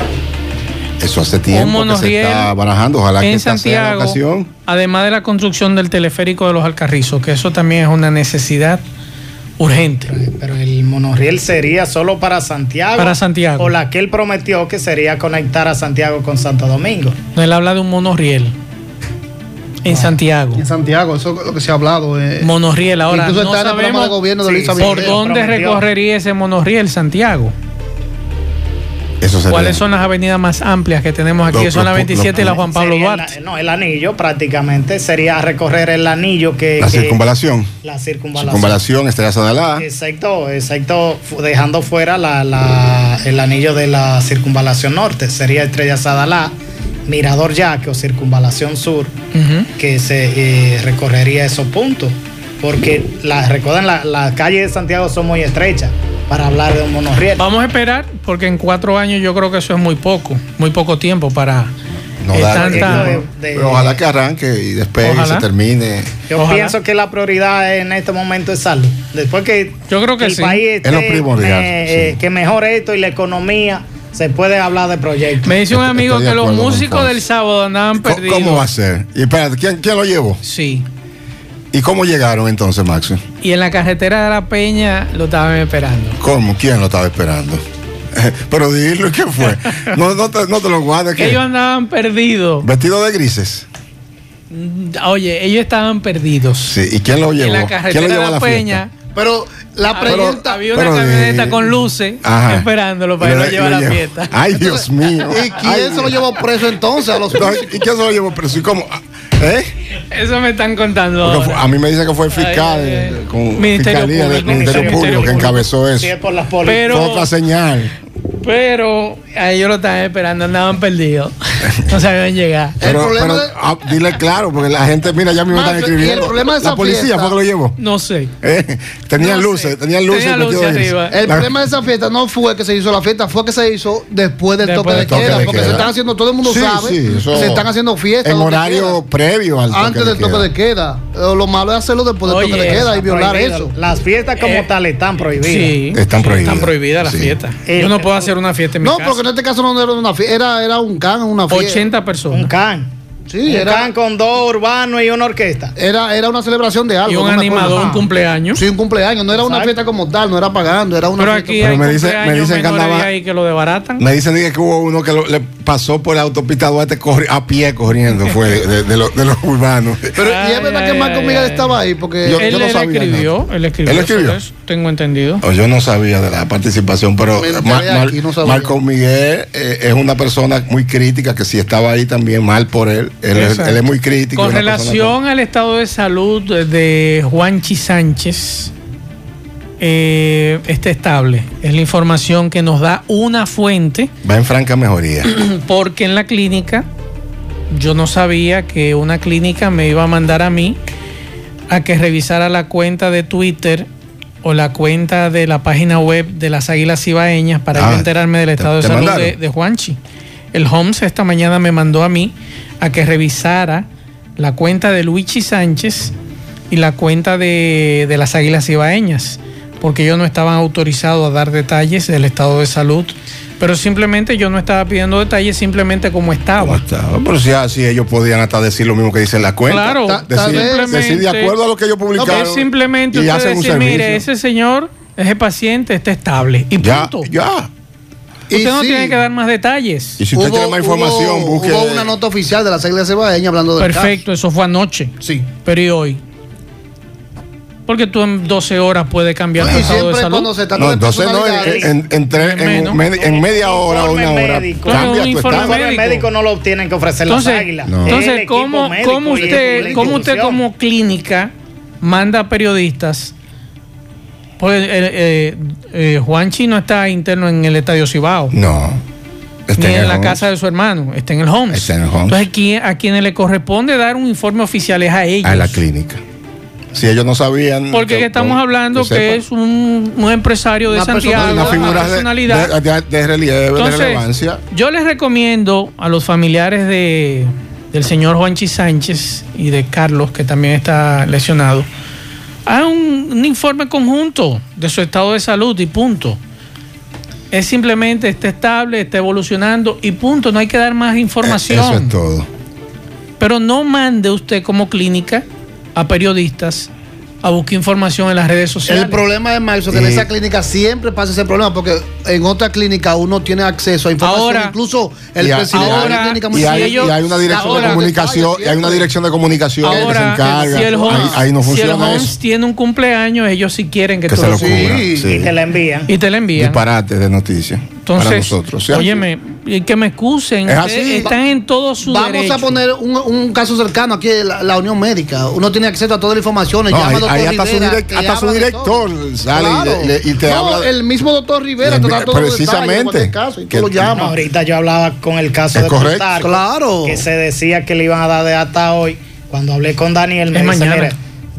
Eso hace tiempo que se está barajando. Ojalá en que Santiago, ocasión. Además de la construcción del teleférico de los Alcarrizos, que eso también es una necesidad urgente. Pero el monorriel sería solo para Santiago. Para Santiago. O la que él prometió que sería conectar a Santiago con Santo Domingo. No, él habla de un monorriel. En Santiago. En Santiago, eso es lo que se ha hablado. Eh. Monorriel, ahora no sabemos gobierno de por dónde recorrería ese monorriel Santiago. ¿Cuáles son las avenidas más amplias que tenemos aquí? son la 27 y la Juan Pablo Duarte. no, el anillo prácticamente sería recorrer el anillo que. La circunvalación. La circunvalación. Circunvalación, Estrella Sadalá. Exacto, exacto. Dejando fuera el anillo de la circunvalación norte. Sería Estrella Sadalá, Mirador Yaque o Circunvalación Sur, que se eh, recorrería esos puntos. Porque la, recuerden, las la calles de Santiago son muy estrechas para hablar de un monorriel. Vamos a esperar, porque en cuatro años yo creo que eso es muy poco, muy poco tiempo para no tanta... pero ojalá que arranque y después se termine. Yo pienso que la prioridad en este momento es salud. Después que, yo creo que el país esté, que mejore esto y la economía se puede hablar de proyectos. Me dice un amigo que los músicos del sábado andaban perdidos. ¿Cómo va a ser? Y espérate, ¿quién, quién lo llevó? Sí. ¿Y cómo llegaron entonces, Max? Y en la carretera de la Peña lo estaban esperando. ¿Cómo? ¿Quién lo estaba esperando? <laughs> Pero dilo, ¿qué fue? No, no, te, no te lo guardes. ¿qué? Ellos andaban perdidos. Vestido de grises. Mm, Oye, ellos estaban perdidos. Sí, ¿y quién lo llevó? En la ¿Quién carretera lo de a la la Peña. fiesta? Pero la pregunta. Había una pero camioneta con luces Ajá. esperándolo para irlo a llevar a la fiesta. Ay, Dios mío. ¿Y quién se lo llevó preso entonces a los ¿Y quién se lo llevó preso? ¿Y cómo? ¿Eh? Eso me están contando. Fue- a mí me dicen que fue el fiscal Ay, ay, ay. con Ministerio fiscalía del Público, Ministerio Ministerio Público que Público. encabezó eso. Si es por las Fue Pero, otra señal. Pero a ellos lo estaban esperando, andaban perdidos. No sabían llegar. <laughs> Pero, problema pero, de- ah, dile claro, porque la gente, mira, ya me Mazo, están y el escribiendo. problema de esa la policía fiesta- fue que lo llevó. No sé. Eh, Tenían No sé. luces, tenían luces. Tenía arriba. El La- problema de esa fiesta no fue que se hizo la fiesta, fue que se hizo después del Después toque de toque queda, de porque queda. se están haciendo, todo el mundo Sí, sabe, sí, eso- se están haciendo fiestas. En horario queda, previo al toque antes de del toque de queda. Lo malo es hacerlo después del Oye, toque de queda y violar prohibido. eso. Las fiestas como Eh, tal están prohibidas. Sí. Están prohibidas. Están prohibidas las fiestas. Yo no puedo hacer una fiesta en mi No, casa. porque en este caso no era una fiesta, era, era un can, una fiesta. 80 personas. Un can. Sí, con dos urbanos y una orquesta. era, era una celebración de algo. Y un no animador, un cumpleaños. Sí, un cumpleaños. No era una Exacto. fiesta como tal, no era pagando, era una Pero fiesta. aquí Pero hay me dice- me cumpleaños dicen que andaba- ahí que lo desbaratan. Me dicen que hubo uno que lo- le pasó por la autopista Duarte corri- a pie corriendo, fue de, de los- de los urbanos. Pero y es verdad Ay, que Marco Miguel estaba ahí, porque Yo- él, no él sabía, escribió, él escribió. ¿Él escribió? sobre eso, tengo entendido. Oh, yo no sabía de la participación, pero Mar- no sabía. Marco Miguel eh, es una persona muy crítica, que si estaba ahí también mal por él. Él, es- Exacto. él es muy crítico. Con relación al estado de salud de Juanchi Sánchez, eh, está estable. Es la información que nos da una fuente, Va en franca mejoría. <clears throat> porque en la clínica yo no sabía que una clínica me iba a mandar a mí a que revisara la cuenta de Twitter o la cuenta de la página web de las Águilas Ibaeñas para Ah, yo enterarme del te- estado de te salud de, de Juanchi. El Homs esta mañana me mandó a mí a que revisara la cuenta de Luigi Sánchez y la cuenta de, de las Águilas Ibaeñas, porque ellos no estaban autorizados a dar detalles del estado de salud. Pero simplemente yo no estaba pidiendo detalles, simplemente como estaba. ¿Cómo estaba? Pero si así ellos podían hasta decir lo mismo que dice en la cuenta. Claro, Ta- decir, de acuerdo a lo que ellos publicaron. es simplemente y usted decir, mire, ese señor, ese paciente está estable. Y Ya, punto. ya. Y Usted no sí, tiene que dar más detalles. Y si usted hubo- quiere más información, hubo- busque. Hubo una nota oficial de la Iglesia Cebaeña hablando del Perfecto, eso fue anoche. caso. Sí. Pero ¿y hoy? Porque tú en 12 horas puedes cambiar tu Y estado de salud. cuando se No, de entonces no, en, en, en tres- en med- en media hora o una hora médico. Cambia un tu informe médico. médico no lo tienen que ofrecer Entonces, las águilas. No. Entonces ¿cómo, médico cómo y usted, cómo usted como clínica manda periodistas? Pues eh, eh, eh, Juanchi no está interno en el Estadio Cibao. No. Está ni en la Homs. casa de su hermano, está en el Homes. Está en el Homes. Entonces, ¿quién- a quienes le corresponde dar un informe oficial es a ellos. A la clínica. Si ellos no sabían. Porque que estamos hablando que, es un, un empresario de Una Santiago, una una figura de, personalidad. de- de- de relieve, de relevancia. yo les recomiendo a los familiares de, del señor Juanchi Sánchez y de Carlos, que también está lesionado, hagan un, un informe conjunto de su estado de salud y punto. Es simplemente está estable, está evolucionando y punto. No hay que dar más información. Eh, Eso es todo. Pero no mande usted como clínica a periodistas a buscar información en las redes sociales. El problema es, Marcio, que en Y- esa clínica siempre pasa ese problema, porque en otra clínica uno tiene acceso a información. Ahora- incluso el Y a- presidente de ahora- la clínica Y hay, ellos- y hay una dirección ahora- de comunicación, y hay una dirección de comunicación que se Ahora, encarga. si el Homs, ahí, ahí no si el funciona Homs eso. tiene un cumpleaños, ellos sí quieren que, Que tú se lo cubra. Sí. sí. Y te la envían. Y te la envían. Disparate de noticias. Entonces, para nosotros. ¿sí? óyeme, y que me excusen, Es así. están en todo su Vamos derecho. a poner un, un caso cercano aquí, la, la Unión Médica. Uno tiene acceso a toda la información. No, llama ahí- al doctor ahí hasta su direct- hasta su de director todo. sale y le- le- y te no, habla- el mismo doctor Rivera De precisamente. cualquier caso y tú Que- lo llamas. ahorita yo hablaba con el caso Es de correcto. Plutarco, Claro. que se decía que le iban a dar de hasta hoy. Cuando hablé con Daniel, me Es dice, mañana. "Mire,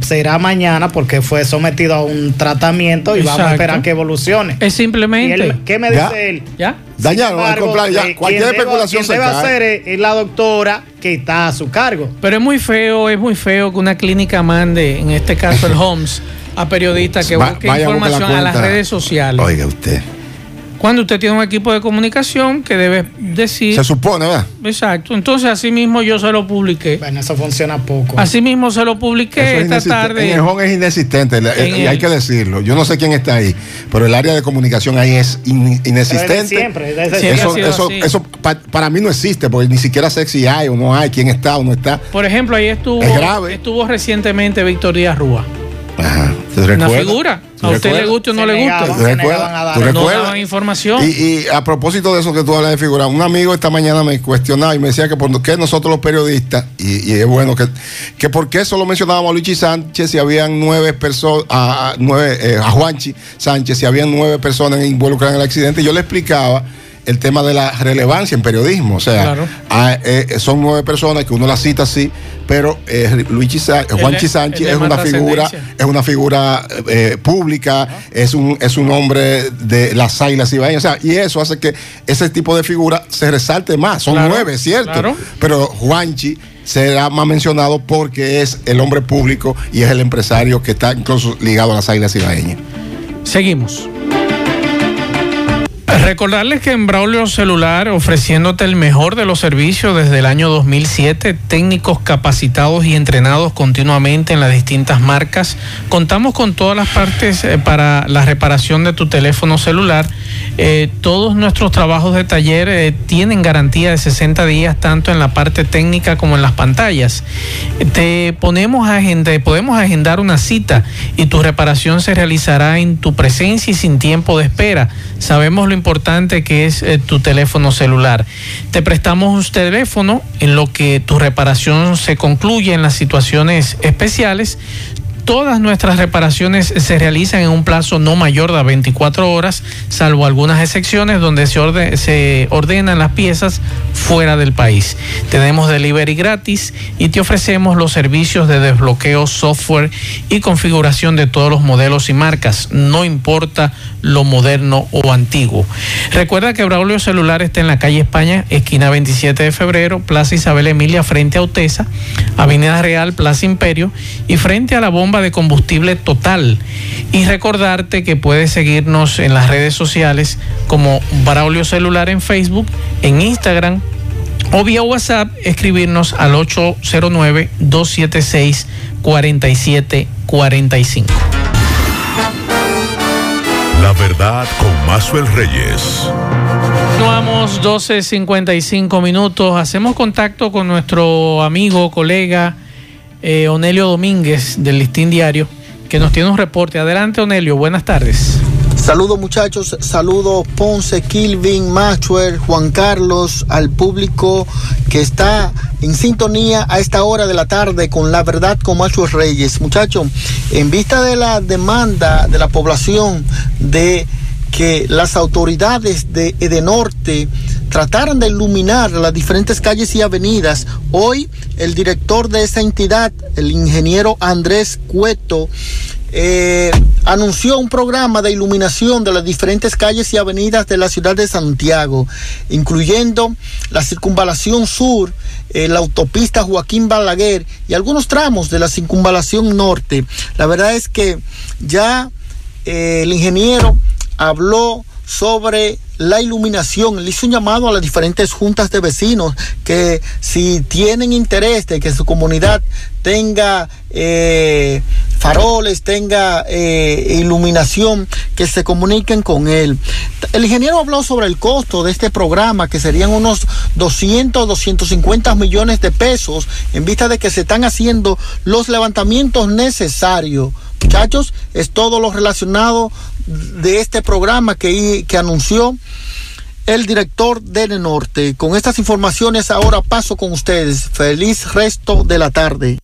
será mañana porque fue sometido a un tratamiento y vamos a esperar que evolucione. Es simplemente. él- ¿Qué me Ya. dice él? ¿Ya? Dañaron, embargo, comprar ya. eh, Cualquier quien especulación quien se debe hacer es, es la doctora que está a su cargo. Pero es muy feo, es muy feo que una clínica mande, en este caso el <laughs> Homs, a periodistas que Va- busquen vaya, busque la información a las redes sociales. Oiga usted. Cuando usted tiene un equipo de comunicación que debe decir. Se supone, ¿verdad? Exacto. Entonces, así mismo yo se lo publiqué. Bueno, eso funciona poco. Así mismo se lo publiqué esta tarde. En el home es inexistente, y hay que decirlo. Yo no sé quién está ahí, pero el área de comunicación ahí es inexistente. siempre, eso, eso, eso para mí no existe, porque ni siquiera sé si hay o no hay, quién está o no está. Por ejemplo, ahí estuvo, estuvo recientemente Víctor Díaz Rúa. Ajá. Una figura. A usted le guste o no le guste. ¿Tú información. Y, a propósito de eso que tú hablas de figura, un amigo esta mañana me cuestionaba y me decía que por qué nosotros los periodistas, y, es bueno que, que por qué solo mencionábamos a Luigi Sánchez si habían nueve personas, a, nueve, eh, a Juanchi Sánchez si habían nueve personas involucradas en el accidente. Y yo le explicaba el tema de la relevancia en periodismo. O sea, eh, son nueve personas que uno las cita así, pero eh, Luigi Juanchi Sánchez es una, figura, es una figura eh, pública, es un, es un hombre de las águilas y O sea, y eso hace que ese tipo de figura se resalte más. Son nueve, ¿cierto? Pero Juanchi será más mencionado porque es el hombre público y es el empresario que está incluso ligado a las águilas ibaeñas. Seguimos. <laughs> Recordarles que en Braulio Celular, ofreciéndote el mejor de los servicios desde el año 2007, técnicos capacitados y entrenados continuamente en las distintas marcas, contamos con todas las partes eh, para la reparación de tu teléfono celular. Eh, todos nuestros trabajos de taller eh, tienen garantía de 60 días, tanto en la parte técnica como en las pantallas. Te ponemos agenda, podemos agendar una cita y tu reparación se realizará en tu presencia y sin tiempo de espera. Sabemos lo importante que es eh, tu teléfono celular. Te prestamos un teléfono en lo que tu reparación se concluye en las situaciones especiales. Todas nuestras reparaciones se realizan en un plazo no mayor de 24 horas, salvo algunas excepciones donde se, ordenan las piezas fuera del país. Tenemos delivery gratis y te ofrecemos los servicios de desbloqueo, software y configuración de todos los modelos y marcas, no importa lo moderno o antiguo. Recuerda que Braulio Celular está en la calle España, esquina 27 de febrero, Plaza Isabel Emilia, frente a Utesa, Avenida Real, Plaza Imperio y frente a la bomba de combustible total. Y recordarte que puedes seguirnos en las redes sociales como Braulio Celular en Facebook, en Instagram o vía WhatsApp escribirnos al 809 276 4745. La verdad con Mazuel Reyes. Continuamos 12.55 minutos. Hacemos contacto con nuestro amigo, colega eh, Onelio Domínguez del Listín Diario, que nos tiene un reporte. Adelante, Onelio. Buenas tardes. Saludos muchachos, saludos Ponce, Kilvin, Maxwell, Juan Carlos, al público que está en sintonía a esta hora de la tarde con la verdad con Maxwell Reyes. Muchachos, en vista de la demanda de la población de que las autoridades de Edenorte trataran de iluminar las diferentes calles y avenidas. Hoy el director de esa entidad, el ingeniero Andrés Cueto, eh, anunció un programa de iluminación de las diferentes calles y avenidas de la ciudad de Santiago, incluyendo la circunvalación sur, eh, la autopista Joaquín Balaguer y algunos tramos de la circunvalación norte. La verdad es que ya eh, el ingeniero habló sobre la iluminación. Le hizo un llamado a las diferentes juntas de vecinos que si tienen interés de que su comunidad tenga eh, faroles, tenga eh, iluminación, que se comuniquen con él. El ingeniero habló sobre el costo de este programa, que serían unos 200, 250 millones de pesos, en vista de que se están haciendo los levantamientos necesarios. Muchachos, es todo lo relacionado de este programa que, que anunció el director de Norte. Con estas informaciones ahora paso con ustedes. Feliz resto de la tarde.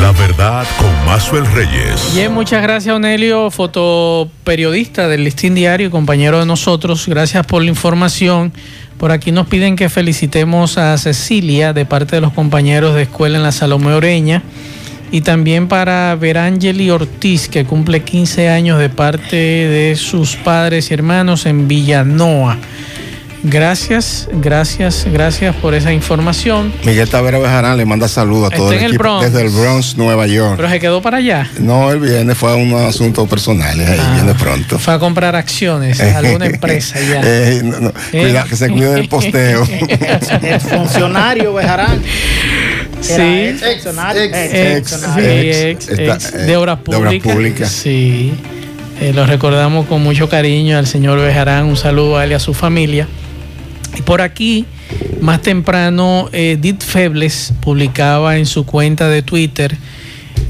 La verdad con Mazuel Reyes. Bien, muchas gracias, Onelio, fotoperiodista del Listín Diario y compañero de nosotros. Gracias por la información. Por aquí nos piden que felicitemos a Cecilia de parte de los compañeros de escuela en la Salomé Oreña y también para Verangeli Ortiz, que cumple 15 años de parte de sus padres y hermanos en Villanoa. Gracias, gracias, gracias por esa información. Miguel Tavera Bejarán le manda saludos a todo Está el en el equipo Bronx. desde el Bronx, Nueva York. Pero se quedó para allá. No, el viernes fue a unos asuntos personales, ahí viene pronto. Fue a comprar acciones a alguna <laughs> empresa ya. Eh, no, no, Eh. cuida- que se cuide del posteo. <laughs> El funcionario Bejarán. Sí. Ex de obras públicas. Sí. Eh, lo recordamos con mucho cariño al señor Bejarán. Un saludo a él y a su familia. Y por aquí, más temprano, eh, Edith Febles publicaba en su cuenta de Twitter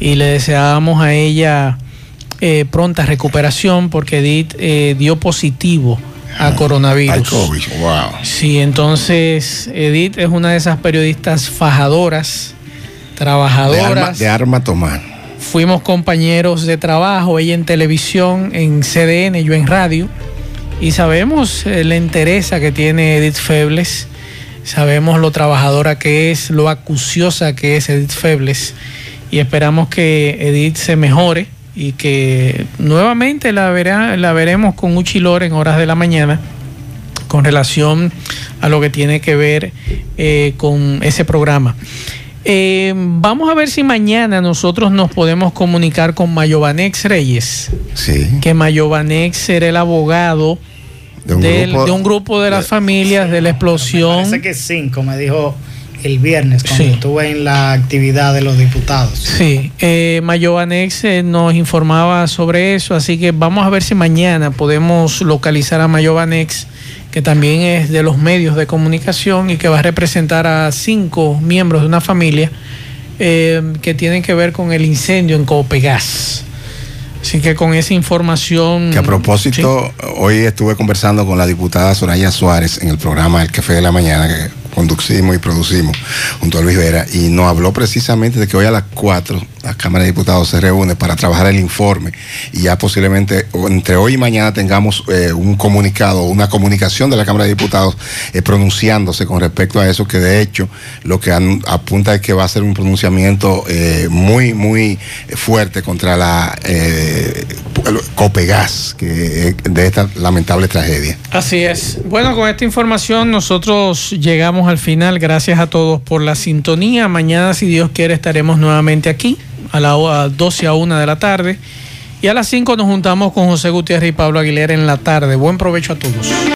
y le deseábamos a ella eh, pronta recuperación porque Edith eh, dio positivo a coronavirus. Al COVID, wow. Sí, entonces Edith es una de esas periodistas fajadoras, De trabajadoras. arma, de arma tomar. Fuimos compañeros de trabajo, ella en televisión, en CDN, yo en radio. Y sabemos eh, la interesa que tiene Edith Febles. Sabemos lo trabajadora que es, lo acuciosa que es Edith Febles. Y esperamos que Edith se mejore y que nuevamente la, verá, la veremos con Uchilor en horas de la mañana con relación a lo que tiene que ver eh, con ese programa. Eh, vamos a ver si mañana nosotros nos podemos comunicar con Mayovanex Reyes. Sí. Que Mayovanex era el abogado De un del- grupo- de un grupo de las familias de la explosión. Parece que cinco, me dijo el viernes cuando estuve en la actividad de los diputados. Sí, eh, Mayovanex eh, nos informaba sobre eso, así que vamos a ver si mañana podemos localizar a Mayovanex, que también es de los medios de comunicación y que va a representar a cinco miembros de una familia eh, que tienen que ver con el incendio en Copegas. Así que con esa información... Que a propósito, hoy estuve conversando con la diputada Soraya Suárez en el programa El Café de la Mañana que conducimos y producimos junto a Luis Vera y nos habló precisamente de que hoy a las 4 la Cámara de Diputados se reúne para trabajar el informe y ya posiblemente entre hoy y mañana tengamos eh, un comunicado, una comunicación de la Cámara de Diputados eh, pronunciándose con respecto a eso que de hecho lo que apunta es que va a ser un pronunciamiento eh, muy, muy fuerte contra la Copegas de esta lamentable tragedia. Así es. Bueno, con esta información nosotros llegamos al final. Gracias a todos por la sintonía. Mañana, si Dios quiere, estaremos nuevamente aquí a las 12 a 1 de la tarde. Y a las 5 nos juntamos con José Gutiérrez y Pablo Aguilera en la tarde. Buen provecho a todos.